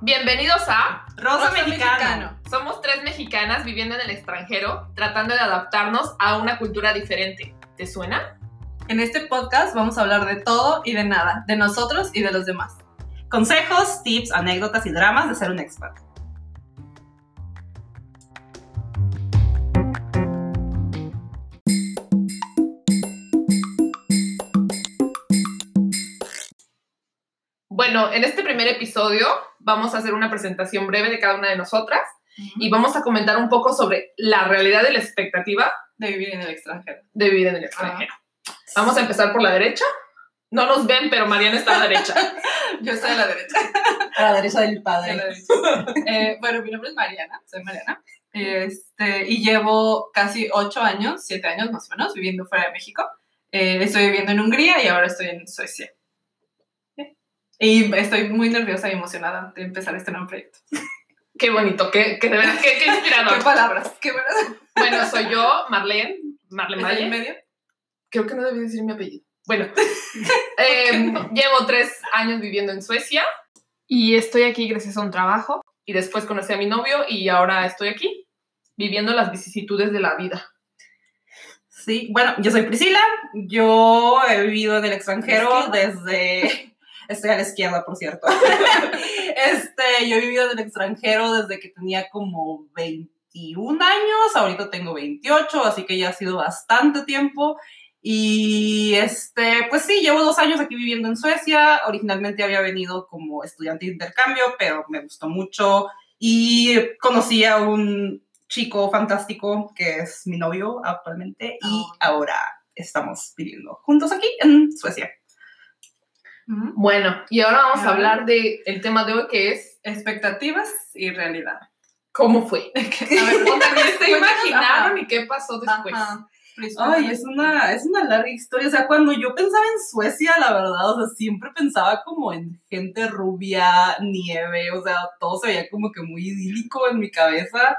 Bienvenidos a Rosa, Mexicano. Somos tres mexicanas viviendo en el extranjero, tratando de adaptarnos a una cultura diferente. ¿Te suena? En este podcast vamos a hablar de todo y de nada, de nosotros y de los demás. Consejos, tips, anécdotas y dramas de ser un expat. Bueno, en este primer episodio vamos a hacer una presentación breve de cada una de nosotras y vamos a comentar un poco sobre la realidad de la expectativa De vivir en el extranjero. de vivir en el extranjero. Vamos a empezar por la derecha. No nos ven, pero Mariana está a la derecha. Yo estoy a la derecha. A la derecha del padre. derecha. Eh, bueno, mi nombre es Mariana, soy Mariana. Este, y llevo casi ocho años, siete años más o menos, viviendo fuera de México. Eh, estoy viviendo en Hungría y ahora estoy en Suecia. Y estoy muy nerviosa y emocionada de empezar este nuevo proyecto. Qué bonito, qué, qué, de verdad, qué, qué ¿Qué inspirador. palabras? ¿Qué palabras? Bueno, soy yo, Marlene, Marlene ¿Está en Valle. medio? Creo que no debí decir mi apellido. Bueno, eh, llevo tres años viviendo en Suecia y estoy aquí gracias a un trabajo. Y después conocí a mi novio y ahora estoy aquí viviendo las vicisitudes de la vida. Sí, bueno, yo soy Priscila. Yo he vivido en el extranjero desde. Estoy a la izquierda, por cierto. este, yo he vivido en el extranjero desde que tenía como 21 años. Ahorita tengo 28, así que ya ha sido bastante tiempo. Y este, pues sí, llevo dos años aquí viviendo en Suecia. Originalmente había venido como estudiante de intercambio, pero me gustó mucho. Y conocí a un chico fantástico que es mi novio actualmente. Y Oh. ahora estamos viviendo juntos aquí en Suecia. Bueno, y ahora vamos a hablar del el tema de hoy que es Expectativas y realidad. cómo fue. A ver, ¿Qué se imaginaron ajá. y qué pasó después? Ajá. Ay, es una, es una larga historia. O sea, cuando yo pensaba en Suecia, la verdad, o sea, siempre pensaba como en gente rubia, nieve, o sea, todo se veía como que muy idílico en mi cabeza.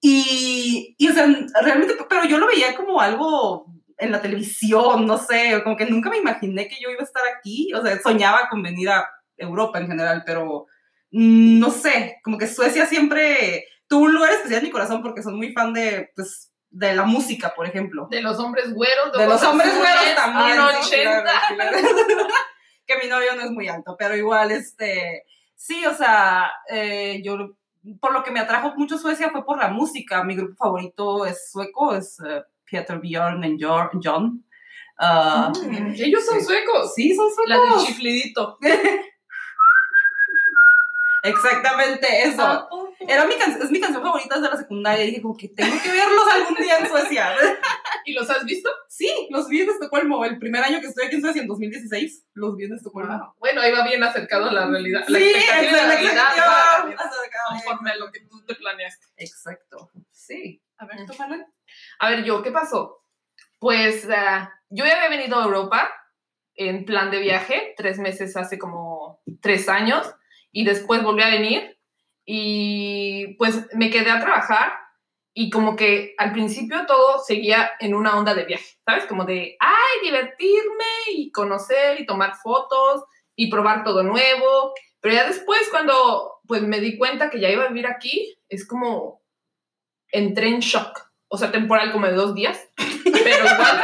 Y, y o sea, realmente, pero yo lo veía como algo en la televisión, no sé, como que nunca me imaginé que yo iba a estar aquí. O sea, soñaba con venir a Europa en general, pero no sé, como que Suecia siempre tuvo un lugar especial en mi corazón porque soy muy fan de, pues, de la música, por ejemplo. De los hombres güeros, De los ojos hombres güeros también. sí, 80. claro, claro. que mi novio no es muy alto, pero igual, este, sí, o sea, eh, yo, por lo que me atrajo mucho Suecia fue por la música. Mi grupo favorito es sueco, es eh, Peter Bjorn y Jor- John. Ah, Mm, ellos son Sí. suecos. sí, son La del suecos. chiflidito. Exactamente eso. Ah, Era mi es mi canción favorita desde la secundaria. Y dije, como que tengo que verlos algún día en Suecia. ¿Y los has visto? Sí, los vi en Estocolmo. El primer año que estoy aquí en Suecia, en 2016, los vi en Estocolmo. Bueno, ahí va bien acercado a la realidad. La Sí, expectativa de la la realidad expectativa va a la acercada. conforme a lo que tú te planeaste. Exacto. Sí. A ver, tú, Marlene. A ver, yo, ¿qué pasó? Pues ah, yo ya había venido a Europa en plan de viaje, tres meses hace como tres años, y después volví a venir y pues me quedé a trabajar y como que al principio todo seguía en una onda de viaje, ¿sabes? Como de, ay, divertirme y conocer y tomar fotos y probar todo nuevo, pero ya después cuando pues me di cuenta que ya iba a vivir aquí, es como entré en shock, o sea, temporal como de dos días, pero igual,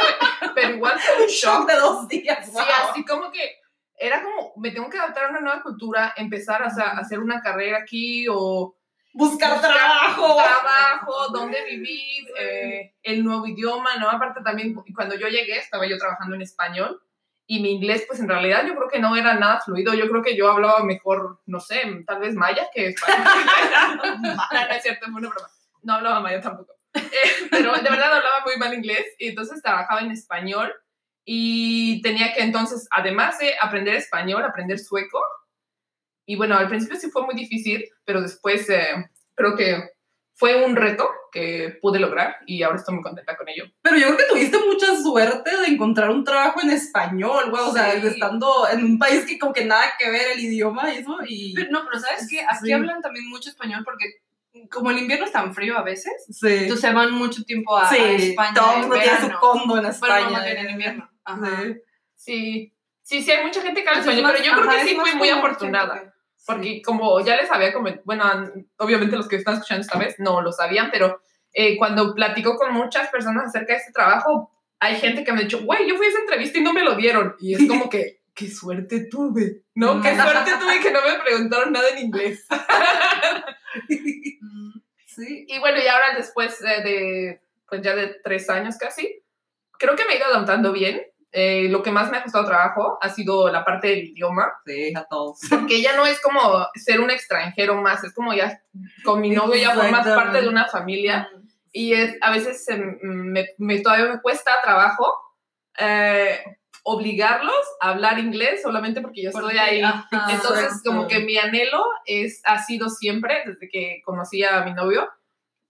pero igual fue un shock Shock de dos días. Sí, wow. así como que era como, me tengo que adaptar a una nueva cultura, empezar a, a hacer una carrera aquí o Buscar, buscar trabajo. trabajo, dónde vivir, eh, el nuevo idioma, ¿no? Aparte también, cuando yo llegué, estaba yo trabajando en español y mi inglés, pues en realidad yo creo que no era nada fluido, yo creo que yo hablaba mejor, no sé, tal vez maya que español. no, no es cierto, fue una broma. No hablaba maya tampoco. Eh, pero de verdad hablaba muy mal inglés y entonces trabajaba en español y tenía que entonces, además de aprender español, aprender sueco. Y bueno, al principio sí fue muy difícil, pero después eh, creo que fue un reto que pude lograr y ahora estoy muy contenta con ello. Pero yo creo que tuviste mucha suerte de encontrar un trabajo en español, güey. O sea, Sí. estando en un país que como que nada que ver el idioma y eso. Y... Pero no, pero ¿sabes qué? Aquí Sí. hablan también mucho español porque como el invierno es tan frío a veces, Sí. entonces se van mucho tiempo a, a sí, España todo el mundo tiene su condo en España. Bueno, no, más bien en invierno. Ajá. Sí. Sí, sí, sí, hay mucha gente que habla español, pero yo creo que sí fui muy afortunada. Porque como ya les había comentado, bueno, obviamente los que están escuchando esta vez no lo sabían, pero eh, cuando platico con muchas personas acerca de este trabajo, hay gente que me ha dicho, güey, yo fui a esa entrevista y no me lo dieron. Y es como que, qué suerte tuve, ¿no? Qué suerte tuve que no me preguntaron nada en inglés. Sí. Y bueno, y ahora después eh, de, pues ya de tres años casi, creo que me he ido adaptando bien. Eh, lo que más me ha costado trabajo ha sido la parte del idioma, Sí, a todos. porque ya no es como ser un extranjero más, es como ya con mi novio ya formas parte de una familia y es, a veces se me, me- todavía me cuesta trabajo eh, obligarlos a hablar inglés solamente porque yo estoy ahí. Ajá. Entonces, Exacto. como que mi anhelo es, ha sido siempre, desde que conocí a mi novio,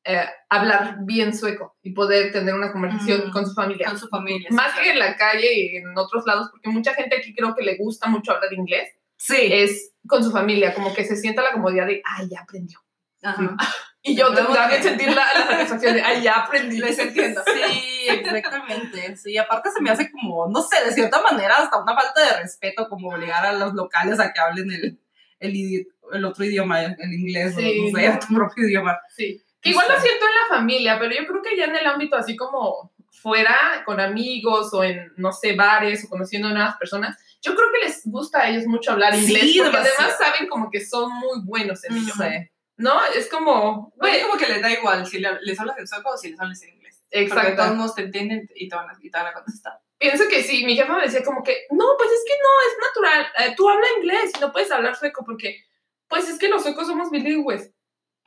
eh, hablar bien sueco y poder tener una conversación Mm. con su familia. con su familia. Más sí, que en la calle y en otros lados, porque mucha gente aquí creo que le gusta mucho hablar inglés, Sí. es con su familia, como que se sienta la comodidad de, ay, ya aprendió. Ajá. Y yo también que- sentir la, la satisfacción de, ay, ya aprendí. Les entiendo. Sí, exactamente. Sí, aparte se me hace como, no sé, de cierta manera hasta una falta de respeto como obligar a los locales a que hablen el, el, el otro idioma, el inglés, Sí, o no sé, no. tu propio idioma. Sí. Que igual lo Sí. siento en la familia, pero yo creo que ya en el ámbito así como fuera, con amigos o en, no sé, bares o conociendo nuevas personas, yo creo que les gusta a ellos mucho hablar Sí, inglés, porque demasiado. además saben como que son muy buenos en ello, Sí. ¿No? Es como, güey, como que les da igual si le- les hablas en sueco o si les hablas en inglés. Porque todos exacto. modos te entienden y te van a, y te van a contestar. Pienso que sí, mi jefa me decía como que, no, pues es que no, es natural, eh, tú habla inglés y no puedes hablar sueco porque, pues es que los suecos somos bilingües.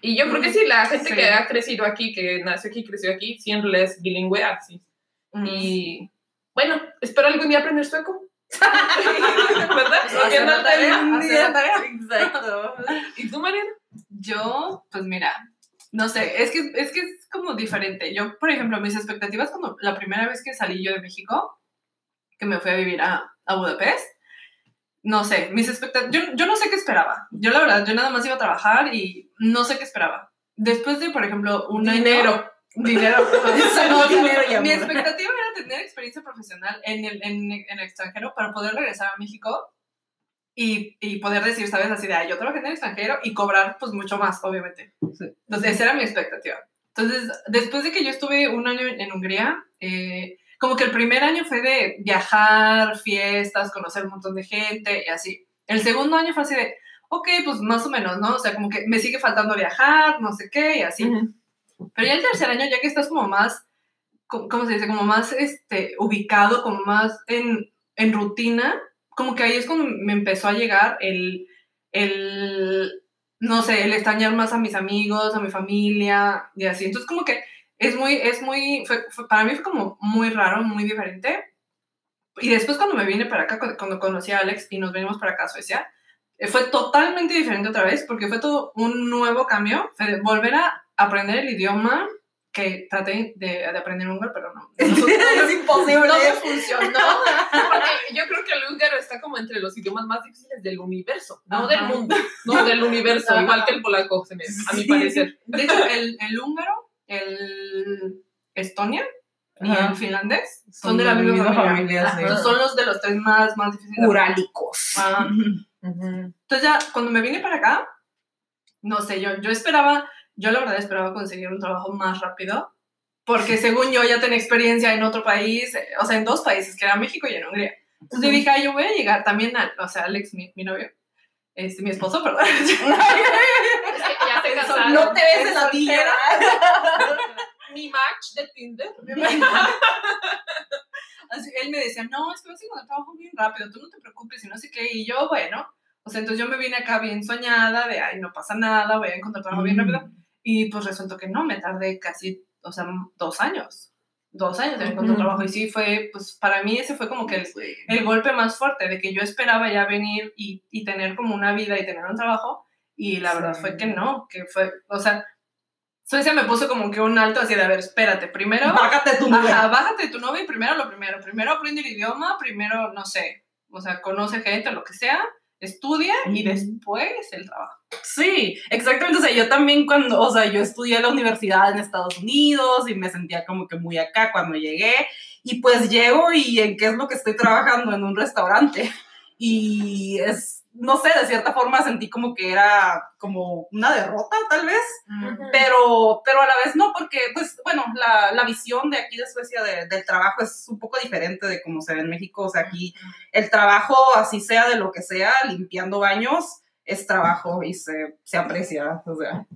Y yo creo que sí, la gente Sí. que ha crecido aquí, que nació aquí, creció aquí, siempre es bilingüe así. Y bueno, espero algún día aprender sueco. ¿Verdad? Hacer Haciendo la tarea, el- hacer la tarea. Exacto. ¿Y tú, Mariana? Yo, pues mira, no sé, es que, es que es como diferente. Yo, por ejemplo, mis expectativas cuando la primera vez que salí yo de México, que me fui a vivir a, a Budapest, no sé, mis expectativas, yo, yo no sé qué esperaba. Yo la verdad, yo nada más iba a trabajar y no sé qué esperaba. Después de, por ejemplo, un año- Dinero. Dinero. Solo No, dinero y mi amor. expectativa era tener experiencia profesional en el, en, en el extranjero para poder regresar a México y, y poder decir, ¿sabes? Así de, "Ay, yo trabajé en el extranjero y cobrar pues mucho más, obviamente. Sí. Entonces, esa era mi expectativa. Entonces, después de que yo estuve un año en, en Hungría, eh, como que el primer año fue de viajar, fiestas, conocer un montón de gente y así. El segundo año fue así de, ok, pues más o menos, ¿no? O sea, como que me sigue faltando viajar, no sé qué, y así. Ujú. Pero ya el tercer año, ya que estás como más, ¿cómo se dice? Como más este, ubicado, como más en, en rutina, como que ahí es cuando me empezó a llegar el, el, no sé, el extrañar más a mis amigos, a mi familia y así. Entonces como que es muy, es muy, para mí fue como muy raro, muy diferente. Y después cuando me vine para acá, cuando, conocí a Alex y nos venimos para acá a Suecia, eh, fue totalmente diferente otra vez porque fue todo un nuevo cambio, fue volver a aprender el idioma que traté de, de aprender húngaro, pero no. es imposible. No me funcionó. Porque yo creo que el húngaro está como entre los idiomas más difíciles del universo, no Ajá. del mundo, no del universo, Ajá. igual que el polaco, se me- a mi Sí. parecer. De hecho, el, el húngaro, el Estonia y Ajá. el finlandés son, de la misma, familia. sí. Entonces, son los de los tres más, más difíciles. Urálicos. Ah. Entonces ya cuando me vine para acá, no sé, yo, yo esperaba, yo la verdad esperaba conseguir un trabajo más rápido, porque según yo ya tenía experiencia en otro país, eh, o sea, en dos países, que era México y en Hungría. Entonces dije, ay, yo voy a llegar también a, o sea, Alex, mi, mi novio, este, mi esposo, perdón. Es que ya te casaron. No te ves en la tierra. Mi match de Tinder. Así, él me decía, no, es que vas a encontrar trabajo bien rápido, tú no te preocupes y no sé qué. Y yo, bueno, o sea, entonces yo me vine acá bien soñada, de, ay, no pasa nada, voy a encontrar trabajo bien rápido. Y pues resultó que no, me tardé casi, o sea, dos años. Dos años en encontrar trabajo. Y sí, fue, pues para mí ese fue como que el, el golpe más fuerte, de que yo esperaba ya venir y, y tener como una vida y tener un trabajo. Y la verdad Sí. fue que no, que fue, o sea, Suecia me puso como que un alto así de, a ver, espérate, primero... Bájate tu. Ajá, bájate tu novio y primero lo primero. Primero aprende el idioma, primero, no sé, o sea, conoce gente, lo que sea, estudia y después el trabajo. Sí, exactamente. O sea, yo también cuando, o sea, yo estudié en la universidad en Estados Unidos y me sentía como que muy acá cuando llegué. Y pues llego y en qué es lo que estoy trabajando en un restaurante. Y es, no sé, de cierta forma sentí como que era como una derrota, tal vez, pero, pero a la vez no, porque, pues, bueno, la, la visión de aquí de Suecia de- del trabajo es un poco diferente de cómo se ve en México, o sea, aquí el trabajo, así sea de lo que sea, limpiando baños, es trabajo y se, se aprecia, o sea,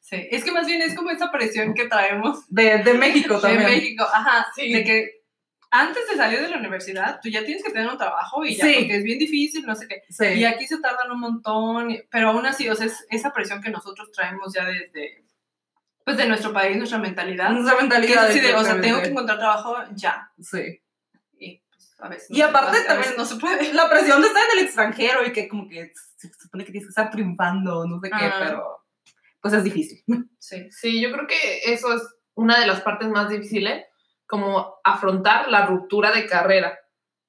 Sí, es que más bien es como esa presión que traemos de, de México de también. México, ajá, Sí. de que antes de salir de la universidad, tú ya tienes que tener un trabajo y ya, Sí. porque es bien difícil, no sé qué. Sí. Y aquí se tardan un montón, pero aún así, o sea, es esa presión que nosotros traemos ya desde, pues, de nuestro país, nuestra mentalidad. Es mentalidad. así de, o sea, tengo que encontrar trabajo ya. Sí. Y pues, a veces Y aparte también- no se puede. La presión de estar en el extranjero y que como que se supone que tienes que estar triunfando, no sé qué, Ah. pero pues es difícil. Sí. Sí, yo creo que eso es una de las partes más difíciles, como afrontar la ruptura de carrera,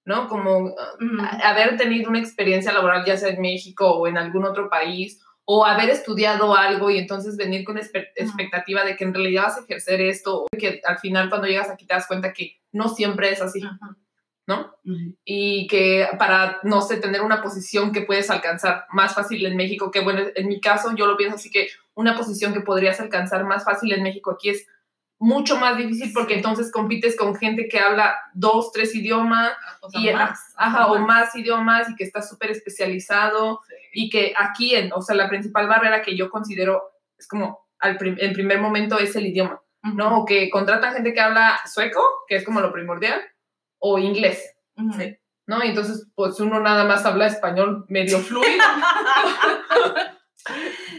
¿no? Como uh, Ujú. a- haber tenido una experiencia laboral, ya sea en México o en algún otro país, o haber estudiado algo y entonces venir con expectativa de que en realidad vas a ejercer esto, que al final cuando llegas aquí te das cuenta que no siempre es así, Ujú. ¿No? y que para, no sé, tener una posición que puedes alcanzar más fácil en México, que bueno, en mi caso yo lo pienso así que una posición que podrías alcanzar más fácil en México aquí es mucho más difícil porque entonces compites con gente que habla dos, tres idiomas O sea, y más. ajá, o más idiomas y que está súper especializado Sí. y que aquí, en, o sea, la principal barrera que yo considero es como al prim- en primer momento es el idioma, ¿no? O que contratan gente que habla sueco, que es como lo primordial, o inglés. Ujú. Sí. ¿no? Y entonces, pues uno nada más habla español medio fluido.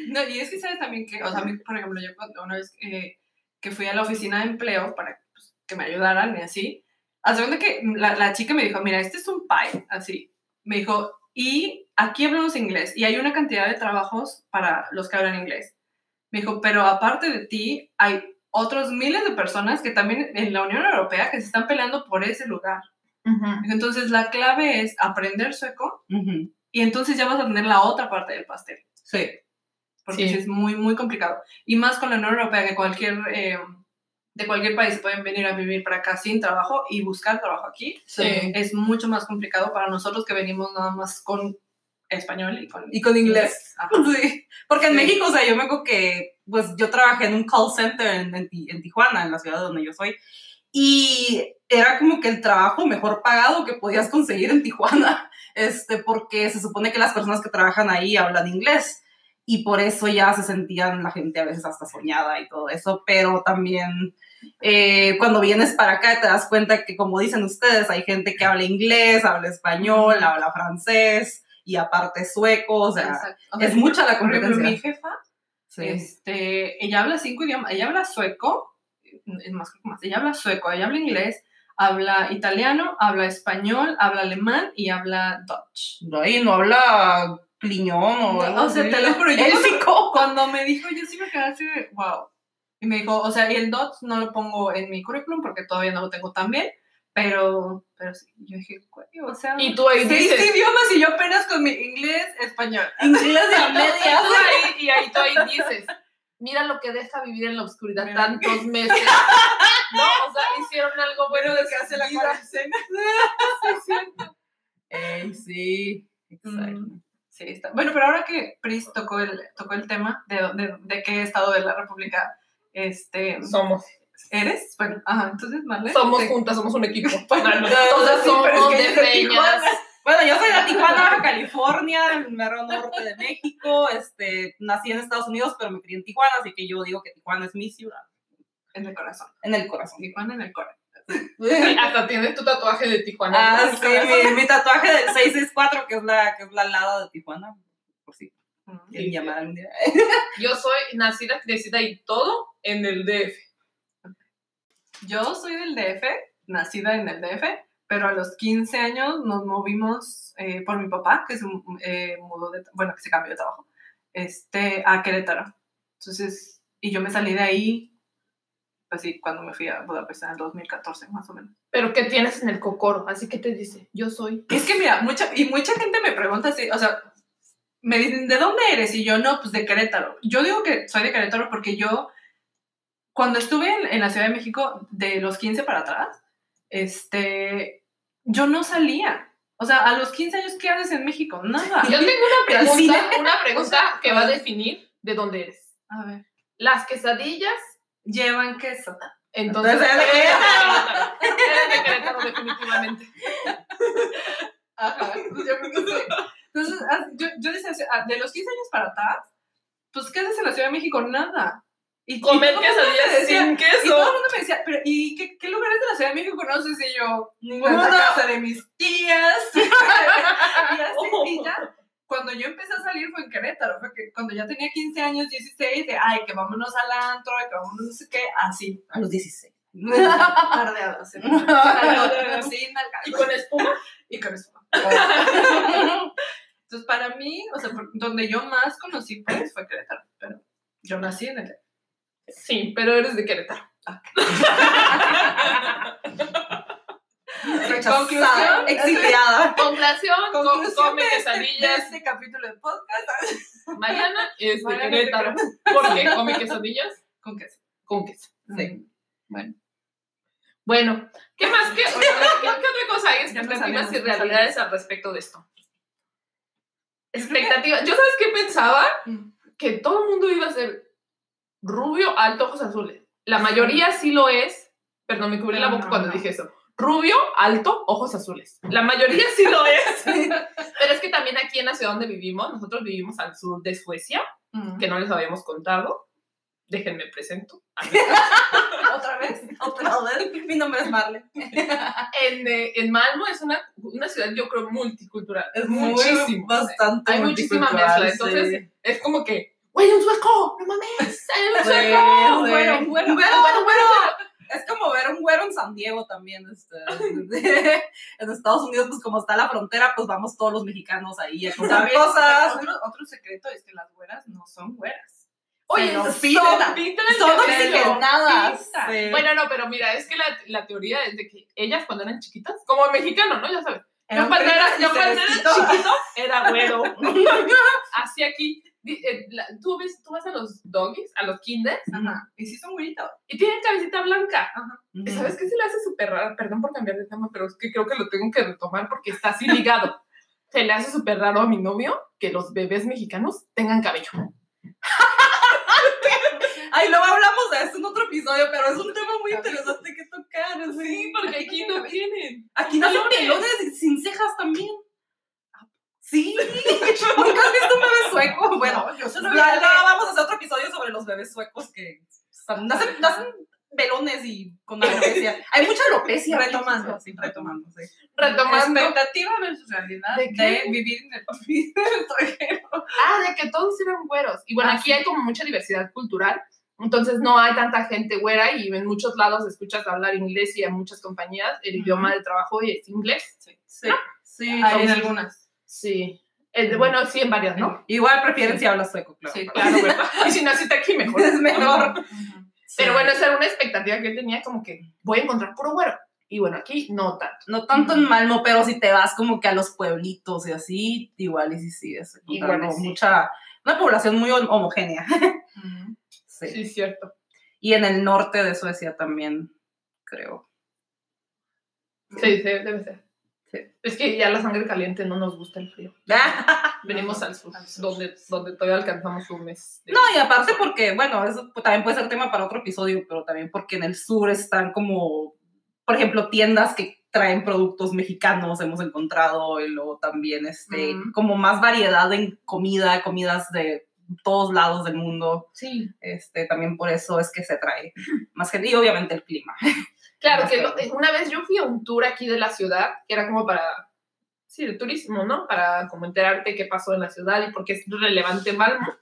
No, y es que sabes también que, o sea, a mí, por ejemplo, yo cuando una vez que, que fui a la oficina de empleo para pues, que me ayudaran y así, hace cuenta que la, la chica me dijo, mira, este es un pie, así. Me dijo, y aquí hablamos inglés y hay una cantidad de trabajos para los que hablan inglés. Me dijo, pero aparte de ti, hay otros miles de personas que también en la Unión Europea que se están peleando por ese lugar. Entonces, la clave es aprender sueco y entonces ya vas a tener la otra parte del pastel Sí. porque Sí. es muy, muy complicado. Y más con la Unión Europea, que cualquier, eh, de cualquier país pueden venir a vivir para acá sin trabajo y buscar trabajo aquí. Sí. Es mucho más complicado para nosotros que venimos nada más con español y con, Y con inglés. Sí. Porque en Sí. México, o sea, yo me acuerdo que, pues yo trabajé en un call center en, en Tijuana, en la ciudad donde yo soy, y era como que el trabajo mejor pagado que podías conseguir en Tijuana, este, porque se supone que las personas que trabajan ahí hablan inglés. Y por eso ya se sentían la gente a veces hasta soñada y todo eso, pero también eh, cuando vienes para acá te das cuenta que, como dicen ustedes, hay gente que habla inglés, habla español, habla francés y aparte sueco, o sea. O sea, es mucha la por ejemplo, competencia. mi jefa, Sí. este, ella habla cinco idiomas, ella habla sueco, es más, que más, ella habla sueco, ella habla inglés, habla italiano, habla español, habla alemán y habla Dutch. Ahí no habla cliñón o No, o sea, te lo juro, yo Élfico. Cuando me dijo, yo sí me quedé así, de, wow. Y me dijo, o sea, y el DOT no lo pongo en mi currículum porque todavía no lo tengo tan bien, pero, pero sí, yo dije, o sea, Y tú ahí seis dices, idiomas y yo apenas con mi inglés, español. Inglés de a y medias. ahí- y ahí tú ahí dices, mira lo que deja vivir en la oscuridad Mira. tantos meses. No, o sea, hicieron algo bueno de que hace la cuarentena. Sí, sí. Exacto. Mm, Sí, está. Bueno, pero ahora que Pris tocó el, tocó el tema de, de, de qué estado de la República este, Somos, eres, bueno, ajá, entonces, ¿vale? somos Sí. juntas, somos un equipo. Bueno, Todas sí, pero es somos que de. Bueno, yo soy de Tijuana, Baja California, del mero norte de México. Este, nací en Estados Unidos, pero me crié en Tijuana, así que yo digo que Tijuana es mi ciudad. En el corazón. En el corazón. Tijuana en el corazón. Sí, hasta tienes tu tatuaje de Tijuana. Ah, sí, mi, mi tatuaje del 664, que es la, que es la lada de Tijuana. Por si quieren llamar algún día. Yo soy nacida, crecida y todo en el DF. Yo soy del DF, nacida en el DF, pero a los 15 años nos movimos eh, por mi papá, que se eh, mudó de, bueno, que se cambió de trabajo, este, a Querétaro. Entonces, y yo me salí de ahí, pues sí, cuando me fui a Budapest en el 2014, más o menos. Pero ¿qué tienes en el cocoro? Así que te dice, yo soy. Es que mira, mucha, y mucha gente me pregunta así, o sea, me dicen, ¿de dónde eres? Y yo, no, pues de Querétaro. Yo digo que soy de Querétaro porque yo, cuando estuve en, en la Ciudad de México, de los 15 para atrás, este, yo no salía. O sea, a los 15 años, ¿qué haces en México? Nada. Yo tengo una pregunta, una pregunta que va a definir de dónde eres. A ver. Las quesadillas, Llevan queso. entonces. Entonces, eres de eres de Querétaro. Eres de Querétaro, definitivamente. Ajá. pues Yo creo que sí. Entonces, ah, yo, yo decía, ah, de los 15 años para atrás, pues, ¿qué haces en la Ciudad de México? Nada. Y, Comer quesadillas sin Y todo el queso. mundo me decía, pero ¿y qué, qué lugares de la Ciudad de México conoces? Y yo, Ninguno. la casa de mis tías. y así, Oh. y ya. Cuando yo empecé a salir fue en Querétaro, fue que cuando ya tenía 15 años, 16, de, ay, que vámonos al antro, que vámonos no sé qué, así. A los 16. Tardeadas. ¿sí? Y con espuma. Y con eso. Entonces, para mí, o sea, donde yo más conocí, pues, fue Querétaro. Pero yo nací en el... Sí, pero eres de Querétaro. Rechazada, exiliada. Conclusión, co- Conclusión come de este, de quesadillas. este capítulo de podcast Mariana es de Querétaro. ¿Por qué come quesadillas? con queso. Con queso. Sí. Bueno. Bueno, ¿qué más? ¿Qué, qué- qué otra cosa hay? Expectativas y realidades al respecto de esto. Expectativas. ¿Yo sabes qué pensaba? Mm. Que todo el mundo iba a ser rubio, alto, ojos azules. La mayoría sí lo es. Perdón, me cubrí la boca No, cuando no. dije eso. Rubio, alto, ojos azules. La mayoría sí lo es. Pero es que también aquí en la ciudad donde vivimos, nosotros vivimos al sur de Suecia, Mm. que no les habíamos contado. Déjenme presento. ¿Otra vez? Otra vez. Mi nombre es Marle. En, eh, en Malmo es una, una ciudad, yo creo, multicultural. Es muchísimo. Bastante. Hay muchísima multicultural, mezcla. Entonces, sí. es como que, güey, un sueco, no mames, hay un sueco. güero, un güero, Un güero, un güero. Es como ver un güero en San Diego también. Este, en Estados Unidos, pues como está la frontera, pues vamos todos los mexicanos ahí a comprar cosas. Otro, otro secreto es que las güeras no son güeras. Oye, son- pinta. sí. Bueno, no, pero mira, es que la, la teoría es de que ellas cuando eran chiquitas, como mexicano, ¿no? Ya sabes. Yo cuando era, yo cuando era chiquito era güero. Así aquí. Eh, la- ¿Tú, ves, tú vas a los doggies, a los kinders, Ajá. Y sí son güeritos. y tienen cabecita blanca. Ujú. ¿Sabes qué se le hace súper raro? Perdón por cambiar de tema, pero es que creo que lo tengo que retomar porque está así ligado. Se le hace súper raro a mi novio que los bebés mexicanos tengan cabello. Ay, luego hablamos de esto en otro episodio, pero es un tema muy interesante que tocar. Sí, porque aquí no tienen. Aquí nacen Pelones. pelones sin cejas también. Sí, nunca has visto un bebé sueco. Bueno, No, yo solo vi ya vamos a hacer otro episodio sobre los bebés suecos que son- nacen, nacen pelones y con alopecia. Hay mucha alopecia. Retomando. Sí, retomando, sí. Retomando. Expectativa versus realidad ¿De vivir en el extranjero. Ah, de que todos eran güeros. Y bueno, Ah, aquí hay como mucha diversidad cultural. Entonces no hay tanta gente güera y en muchos lados escuchas hablar inglés y en muchas compañías el idioma de trabajo es inglés. Sí. Sí, sí. Hay en entonces- algunas. Sí. Bueno, sí, en varias, ¿no? Igual prefieren si hablas sueco, claro. Sí, Claro, ¿verdad? Y si naciste aquí, mejor. Es mejor. Pero bueno, esa era una expectativa que tenía, como que voy a encontrar puro güero. Y bueno, aquí no tanto. No tanto en Malmo, pero si te vas como que a los pueblitos y así, igual y sí sigues Igual sí. mucha, una población muy hom- homogénea. Sí. Sí, cierto. Y en el norte de Suecia también, creo. Sí, sí, debe ser. Es que ya la sangre caliente no nos gusta el frío. Venimos No, al sur, al sur. donde, donde todavía alcanzamos un mes. de- No, y aparte porque, bueno, eso también puede ser tema para otro episodio, pero también porque en el sur están como, por ejemplo, tiendas que traen productos mexicanos, hemos encontrado, y luego también, este, como más variedad en comida, comidas de todos lados del mundo, Sí. este, también por eso es que se trae más gente, y obviamente el clima. Claro, que lo- una vez yo fui a un tour aquí de la ciudad, que era como para, sí, de turismo, ¿no? Para como enterarte qué pasó en la ciudad y por qué es relevante Malmo.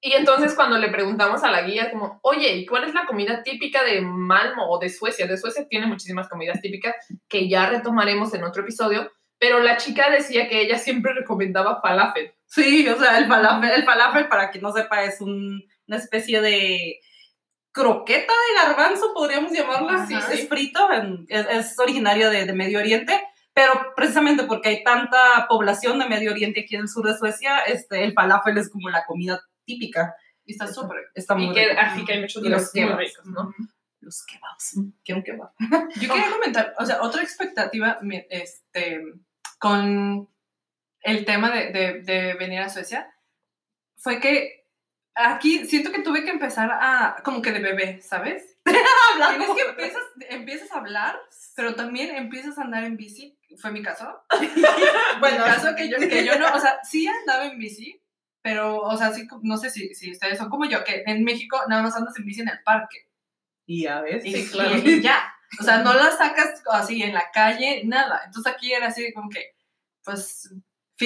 Y entonces cuando le preguntamos a la guía como, oye, ¿y cuál es la comida típica de Malmo o de Suecia? De Suecia tiene muchísimas comidas típicas que ya retomaremos en otro episodio, pero la chica decía que ella siempre recomendaba falafel. Sí, o sea, el falafel, el falafel, para quien no sepa, es un- una especie de croqueta de garbanzo, podríamos llamarla. Sí, es frito, en- es, es originario de, de Medio Oriente, pero precisamente porque hay tanta población de Medio Oriente aquí en el sur de Suecia, este, el falafel es como la comida típica. Y está súper. Está muy Y que así que hay muchos de los los kebabs. ricos, ¿no? Los kebabs. Quiero un kebab. Yo quería comentar, o sea, otra expectativa, este, con el tema de, de, de venir a Suecia fue que aquí siento que tuve que empezar a, como que de bebé, ¿sabes? Tienes que empiezas, empiezas a hablar, pero también empiezas a andar en bici. Fue mi caso. Bueno, el caso que yo, que yo no, o sea, sí andaba en bici, pero, o sea, sí, no sé si, si ustedes son como yo, que en México nada más andas en bici en el parque. Y a ver, Y, Sí, claro. y- y ya. O sea, no la sacas así en la calle, nada. Entonces aquí era así como que, pues,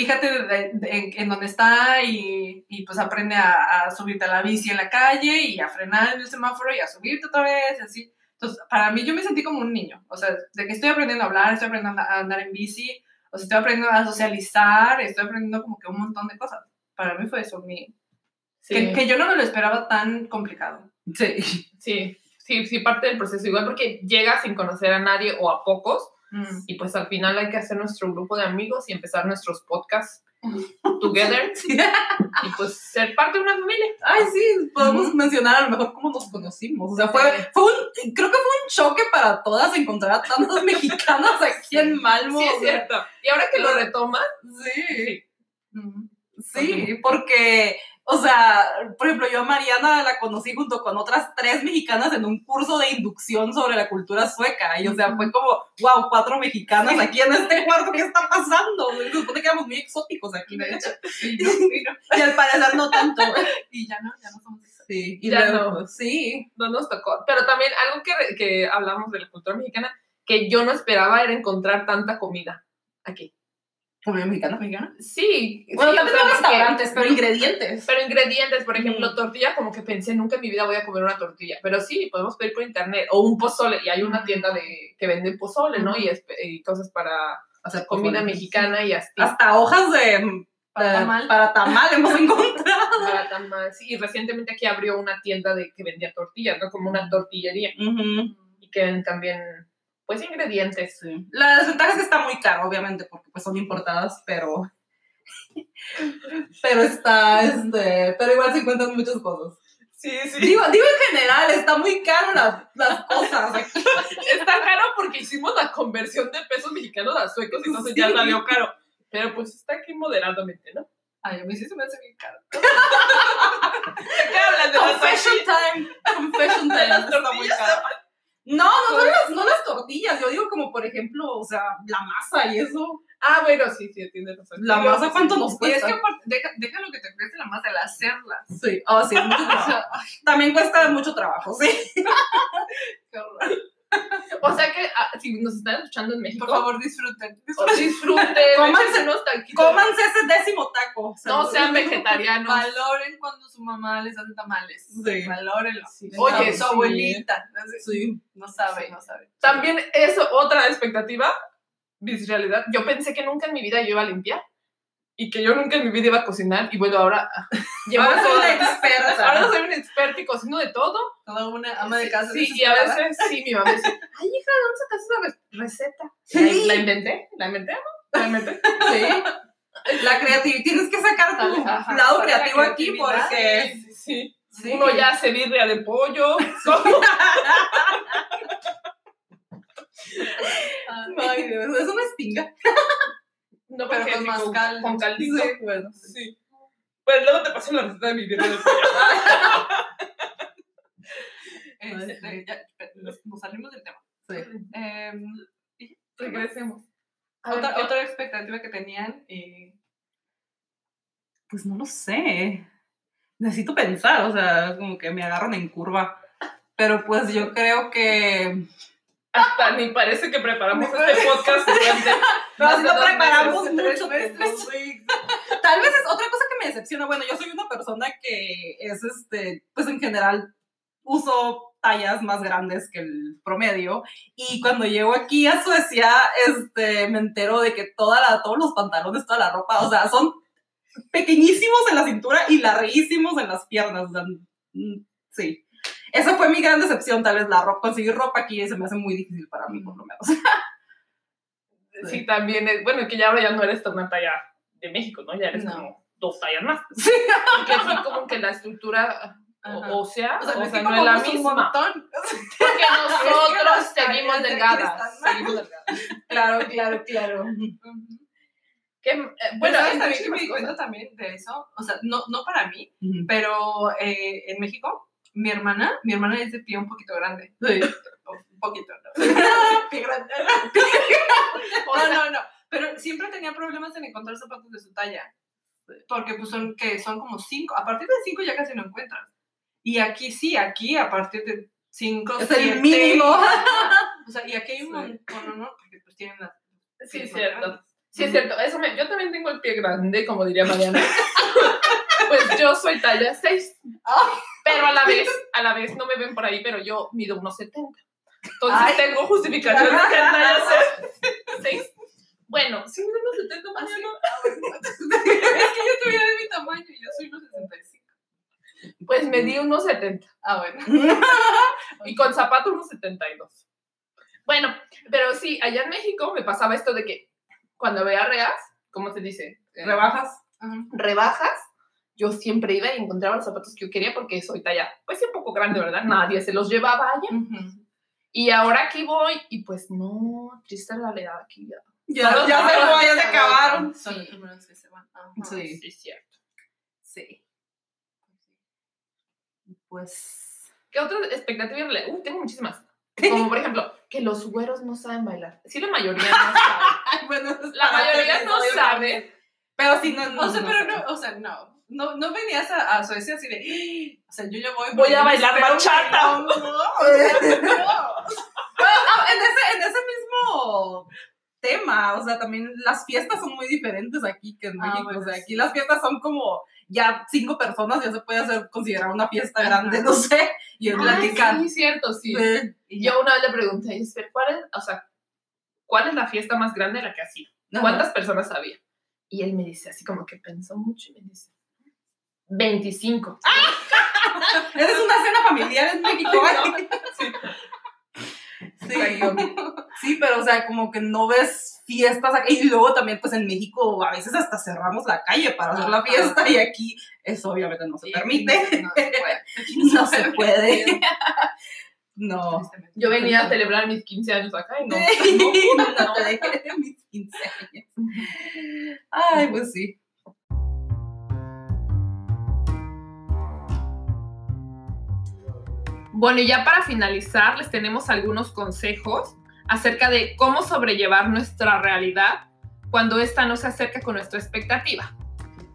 fíjate de- de- en, en dónde está y, y, pues aprende a, a subirte a la bici en la calle y a frenar en el semáforo y a subirte otra vez, así. Entonces, para mí yo me sentí como un niño. O sea, de que estoy aprendiendo a hablar, estoy aprendiendo a andar en bici, o sea, estoy aprendiendo a socializar, estoy aprendiendo como que un montón de cosas. Para mí fue eso, mi, Sí, que, que yo no me lo esperaba tan complicado. sí. sí, sí, sí, parte del proceso. Igual porque llegas sin conocer a nadie o a pocos Mm. y pues al final hay que hacer nuestro grupo de amigos y empezar nuestros podcasts together y pues ser parte de una familia. Ay, sí, podemos Ujú. mencionar a lo mejor cómo nos conocimos. O sea, fue, fue un, creo que fue un choque para todas encontrar a tantos mexicanos aquí en Malmo. Sí, es cierto. Y ahora que lo retomas, Sí, Mm. sí, porque, o sea, por ejemplo, yo a Mariana la conocí junto con otras tres mexicanas en un curso de inducción sobre la cultura sueca. Y, o sea, fue como, wow, cuatro mexicanas aquí en este cuarto, ¿qué está pasando? Se supone que éramos muy exóticos aquí, de hecho. Y, no, y, no, Y al parecer no tanto. y ya no, ya no somos eso. Sí, y Ya luego, no. sí. no nos tocó. Pero también algo que, que hablamos de la cultura mexicana que yo no esperaba era encontrar tanta comida aquí. ¿Comida mexicana? ¿Mexicana? Sí. Bueno, sí, también o sea, restaurantes, pero ingredientes. Pero ingredientes, por ejemplo, Mm. tortilla, como que pensé, nunca en mi vida voy a comer una tortilla. Pero sí, podemos pedir por internet. O un pozole. Y hay una tienda de, que vende pozole, ¿no? Y, espe- y cosas para hacer comida mexicana y así. Hasta hojas de Para de- tamal. para tamal hemos encontrado. Para tamal. Sí, y recientemente aquí abrió una tienda de que vendía tortillas, ¿no? Como una tortillería. Y que venden también, pues, ingredientes. Sí. La desventaja es que está muy caro, obviamente, porque pues son importadas, pero. pero está, este. Pero igual se encuentran muchas cosas. Sí, sí. Digo, digo en general, está muy caro la- las cosas. Está caro porque hicimos la conversión de pesos mexicanos a suecos y entonces ya salió caro. Pero pues está aquí moderadamente, ¿no? Ay, a mí sí se me hace bien caro. ¿Qué hablan de las Confession time. Confession time. está muy caro. No, no, no las, no las tortillas. Yo digo como, por ejemplo, o sea, la masa y eso. Ah, bueno, sí, sí, tienes razón. La masa, ¿cuánto nos Y es cuesta? que aparte, deja, deja lo que te cueste la masa, el hacerla. Sí, oh, sí, mucho trabajo. También cuesta mucho trabajo, sí. qué horror. O sea que ah, si nos están escuchando en México, Por favor, disfruten. disfruten, Cómanse- unos taquitos. Cómanse ese décimo taco. No sean vegetarianos. Valoren cuando su mamá les hace tamales. Sí. Valórenlo. Sí. Oye, su abuelita. Sí. No sabe, no sabe. También eso, otra expectativa, realidad. Yo pensé que nunca en mi vida yo iba a limpiar y que yo nunca en mi vida iba a cocinar y bueno, ahora ah, Ahora soy una experta. Ahora soy una experta y cocino de todo. Toda una ama de casa. Sí, y a veces sí, mi mamá dice, ay, hija, ¿de dónde sacaste esa re- receta? Sí. La, la inventé, la inventé, ¿no? La inventé. Sí. La creatividad. Tienes que sacar tu ajá, lado la creativo aquí porque. Sí, sí. Sí. Uno ya hace birria de pollo. Ay, Dios, eso me estinga. No, Pero con más caldo. con caldito. Sí, bueno. Sí. Pues luego te paso la receta de mi birria de pollo. Este, ya, nos, salimos del tema. Sí. Em, Regresemos. A ver, otra, ¿qué- otra expectativa que tenían y Pues no lo sé. Necesito pensar, o sea, como que me agarran en curva. Pero pues yo creo que. Hasta ni parece que preparamos este podcast durante No, más así dos preparamos meses, tres mucho. meses. Tal vez es otra cosa que me decepciona. Bueno, yo soy una persona que es, este, pues en general uso tallas más grandes que el promedio. Y cuando llego aquí a Suecia, este, me entero de que toda la, todos los pantalones, toda la ropa, o sea, son pequeñísimos en la cintura y larguísimos en las piernas. O sea, mm, sí. Esa fue mi gran decepción, tal vez la ropa, conseguir ropa aquí se me hace muy difícil para mí, por lo menos. Sí, también es, bueno, que ya ahora ya no eres una talla de México, ¿no? Ya eres No. como dos tallas más. Porque fue como que la estructura o, ósea, O sea, o no es la misma. montón. Porque nosotros seguimos delgadas. Seguimos delgadas. Claro, claro, claro. Que, eh, Bueno, bueno, ¿sabes hay también que me di cuenta también de eso? O sea, no, no para mí, pero eh, en México, mi hermana, mi hermana es de pie un poquito grande. Sí. Poquito, ¿no? Qué grande. no, no, no. Pero siempre tenía problemas en encontrar zapatos de su talla. Porque pues son, que son como cinco. A partir de cinco ya casi no encuentras. Y aquí sí, aquí a partir de cinco, Es siete, el mínimo. O sea, y aquí hay un Sí. montón, ¿no? Porque pues tienen las... Sí, es cierto. grandes. Sí, es cierto. Eso me, yo también tengo el pie grande, como diría Mariana. pues yo soy talla 6. Pero a la vez, a la vez, no me ven por ahí, pero yo mido unos 70. Entonces Ay. tengo justificación de ser talla 6. Bueno, sí unos 70, Mariana. es que yo tuviera de mi tamaño y yo soy unos 65. Pues medí unos 70. Ah, bueno. Y con zapatos unos 72. Bueno, pero sí, allá en México me pasaba esto de que cuando veía reas, ¿cómo se dice? Eh, Rebajas. Rebajas, yo siempre iba y encontraba los zapatos que yo quería porque soy talla, pues sí, un poco grande, ¿verdad? Nadie se los llevaba allá. Ujú. Y ahora aquí voy y pues no, triste realidad aquí ya. Ya, Todos ya se fue, ya se acabaron. Son los primeros que se van. Ajá. Sí. Sí, cierto. Sí. Pues. ¿Qué otras expectativas? Uh, tengo muchísimas. Como por ejemplo, que los güeros no saben bailar. Sí, la mayoría no sabe. bueno, La mayoría no sabe. Pero sí, no, no. O sea, no pero no, o sea, no. No, no venías a, a Suecia así de. O sea, yo ya voy. Voy a bailar bachata. ¿no? No. Ah, en, ese, en ese mismo tema, o sea, también las fiestas son muy diferentes aquí que en Ah, México. bueno, o sea, aquí las fiestas son como ya cinco personas, ya se puede hacer considerar una fiesta grande, no sé, y es Ay, platicar. sí, cierto, sí. Sí. Y. Yo una vez le pregunté, ¿cuál es, o sea, cuál es la fiesta más grande de la que has ido? ¿Cuántas personas había? Y él me dice, así como que pensó mucho y me dice, 25. Esa es una cena familiar en México. Ay, Sí. Sí, pero o sea, como que no ves fiestas aquí. Y luego también, pues en México a veces hasta cerramos la calle para hacer la fiesta y aquí eso obviamente no se Sí, permite. No se puede. No se puede. No. Yo venía a celebrar mis 15 años acá y no. No te dejé de mis 15 años. Ay, pues sí. Bueno, y ya para finalizar, les tenemos algunos consejos acerca de cómo sobrellevar nuestra realidad cuando esta no se acerca con nuestra expectativa.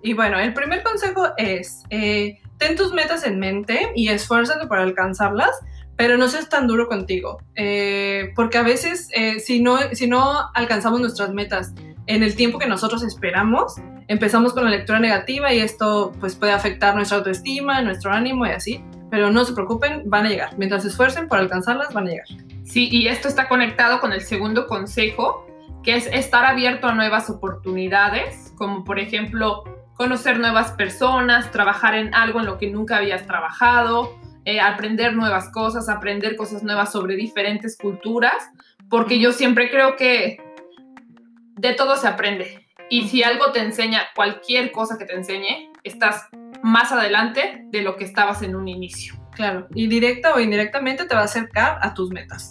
Y bueno, el primer consejo es, eh, ten tus metas en mente y esfuérzate para alcanzarlas, pero no seas tan duro contigo, Eh, porque a veces eh, si, no, si no alcanzamos nuestras metas en el tiempo que nosotros esperamos, empezamos con la lectura negativa y esto pues puede afectar nuestra autoestima, nuestro ánimo y así, pero no se preocupen, van a llegar. Mientras se esfuercen por alcanzarlas, van a llegar. Sí, y esto está conectado con el segundo consejo, que es estar abierto a nuevas oportunidades, como por ejemplo conocer nuevas personas, trabajar en algo en lo que nunca habías trabajado, eh, aprender nuevas cosas, aprender cosas nuevas sobre diferentes culturas, porque yo siempre creo que de todo se aprende. Y si algo te enseña, cualquier cosa que te enseñe, estás más adelante de lo que estabas en un inicio. Claro, y directa o indirectamente te va a acercar a tus metas.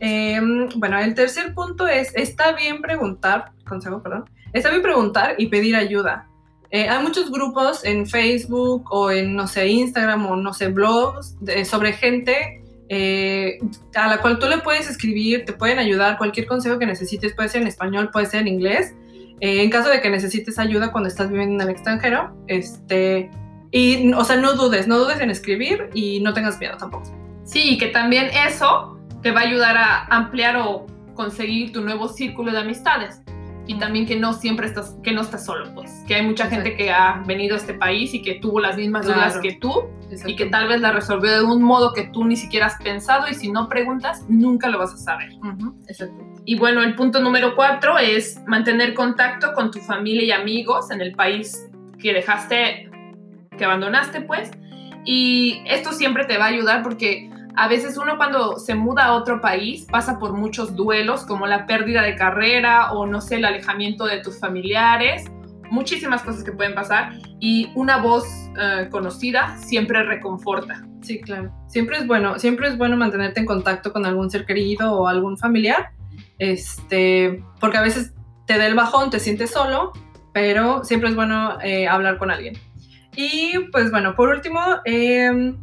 Eh, bueno, el tercer punto es, está bien preguntar, consejo, perdón, está bien preguntar y pedir ayuda. Eh, hay muchos grupos en Facebook o en, no sé, Instagram o, no sé, blogs sobre gente eh, a la cual tú le puedes escribir, te pueden ayudar, cualquier consejo que necesites, puede ser en español, puede ser en inglés. En caso de que necesites ayuda cuando estás viviendo en el extranjero, este, y, o sea, no dudes, no dudes en escribir y no tengas miedo tampoco. Sí, que también eso te va a ayudar a ampliar o conseguir tu nuevo círculo de amistades. Y también que no siempre estás, que no estás solo, pues. Que hay mucha gente que ha venido a este país y que tuvo las mismas dudas que tú y que tal vez la resolvió de un modo que tú ni siquiera has pensado y si no preguntas, nunca lo vas a saber. Exacto. Y bueno, el punto número cuatro es mantener contacto con tu familia y amigos en el país que dejaste, que abandonaste, pues. Y esto siempre te va a ayudar porque a veces uno cuando se muda a otro país pasa por muchos duelos, como la pérdida de carrera o no sé, el alejamiento de tus familiares, muchísimas cosas que pueden pasar. Y una voz eh, conocida siempre reconforta. Sí, claro. Siempre es bueno, siempre es bueno mantenerte en contacto con algún ser querido o algún familiar, este, porque a veces te da el bajón, te sientes solo, pero siempre es bueno eh, hablar con alguien. Y pues bueno, por último, eh,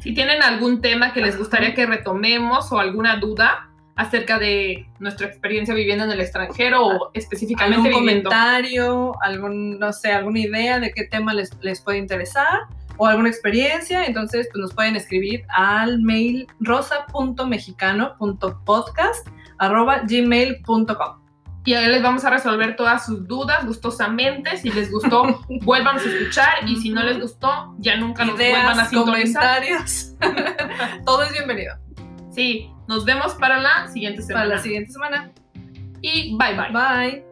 Si tienen algún tema que les gustaría que retomemos o alguna duda acerca de nuestra experiencia viviendo en el extranjero o específicamente algún viviendo. comentario, algún, no sé, alguna idea de qué tema les, les puede interesar o alguna experiencia, entonces pues nos pueden escribir al mail rosa.mexicano.podcast@gmail.com. Y ahí les vamos a resolver todas sus dudas gustosamente. Si les gustó, vuelvan a escuchar. Y si no les gustó, ya nunca nos vuelvan a sintonizar. comentarios, todo es bienvenido. Sí, nos vemos para la siguiente semana. Para la siguiente semana. Y bye bye. Bye.